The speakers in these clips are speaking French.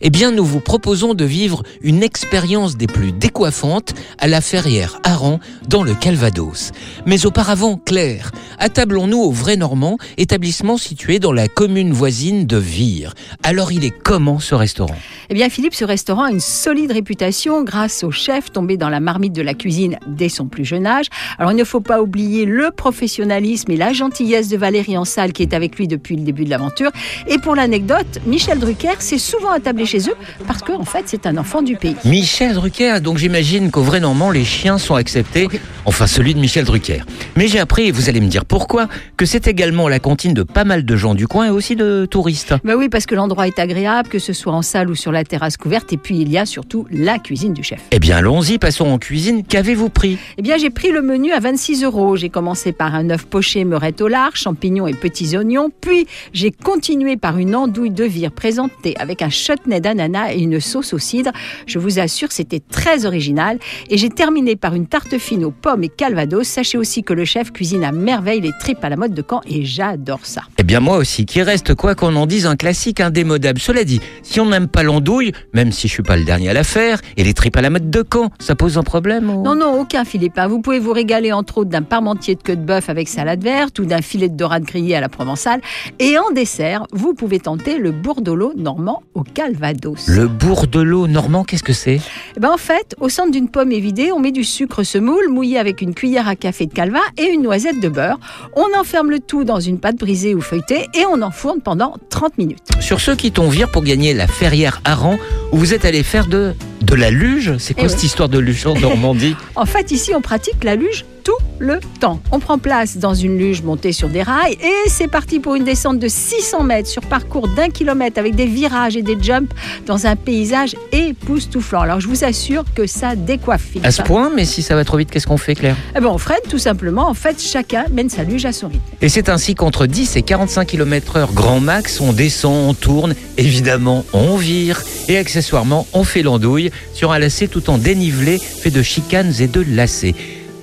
Eh bien, nous vous proposons de vivre une expérience des plus décoiffantes à la Ferrière Aran dans le Calvados. Mais auparavant, Claire, attablons-nous au Vrai Normand, établissement situé dans la commune voisine de Vire. Alors, il est comment ce restaurant? Eh bien, Philippe, ce restaurant a une solide réputation grâce au chef tombé dans la marmite de la cuisine dès son plus jeune âge. Alors, il ne faut pas oublier le professionnalisme et la gentillesse de Valérie Ansal qui est avec lui depuis le début de l'aventure. Et pour l'anecdote, Michel Drucker s'est souvent attablé chez eux parce qu'en en fait, c'est un enfant du pays. Michel Drucker, donc j'imagine qu'au Vrai Normand, les chiens sont acceptés, enfin celui de Michel Drucker. Mais j'ai appris, et vous allez me dire pourquoi, que c'est également la cantine de pas mal de gens du coin et aussi de touristes. Bah oui, parce que l'endroit est agréable, que ce soit en salle ou sur la terrasse couverte, et puis il y a surtout la cuisine du chef. Eh bien, allons-y, passons en cuisine. Qu'avez-vous pris? Eh bien, j'ai pris le menu à 26 euros. J'ai commencé par un œuf poché meurette au lard, champignons et petits oignons. Puis, j'ai continué par une andouille de vire présentée avec un chutney d'ananas et une sauce au cidre. Je vous assure, c'était très original. Et j'ai terminé par une tarte fine aux pommes et calvados. Sachez aussi que le chef cuisine à merveille les tripes à la mode de Caen et j'adore ça. Eh bien, moi aussi, qui reste quoi qu'on en dise un classique indémodable. Cela dit, si on n'aime pas l'andouille, même si je suis pas le dernier à la faire, et les tripes à la mode de Caen, ça pose un problème ou- Non, non, aucun Philippe. hein. Vous pouvez vous régaler entre autres d'un parmentier de queue de bœuf avec salade verte ou d'un filet de dorade grillé à la provençale. Et en dessert, vous pouvez tenter le bourdolo normand au calvados. Le bourg de l'eau normand, qu'est-ce que c'est? Eh ben, en fait, au centre d'une pomme évidée, on met du sucre semoule mouillé avec une cuillère à café de calva et une noisette de beurre. On enferme le tout dans une pâte brisée ou feuilletée et on enfourne pendant 30 minutes. Sur ceux qui t'ont viré pour gagner la Ferrière Aran, où vous êtes allé faire de, de la luge? C'est quoi Eh cette oui. histoire de luge en Normandie? En fait, ici, on pratique la luge tout le temps. On prend place dans une luge montée sur des rails et c'est parti pour une descente de 600 mètres sur parcours d'un kilomètre avec des virages et des jumps dans un paysage époustouflant. Alors, je vous assure que ça décoiffe. Philippe. À ce point, mais si ça va trop vite, qu'est-ce qu'on fait, Claire? Eh ben, on freine tout simplement. En fait, chacun mène sa luge à son rythme. Et c'est ainsi qu'entre 10 et 45 km/h grand max, on descend, on tourne, évidemment, on vire, et accessoirement, on fait l'andouille sur un lacet tout en dénivelé, fait de chicanes et de lacets.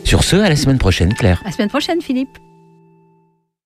Sur ce, à la semaine prochaine, Claire. À la semaine prochaine, Philippe.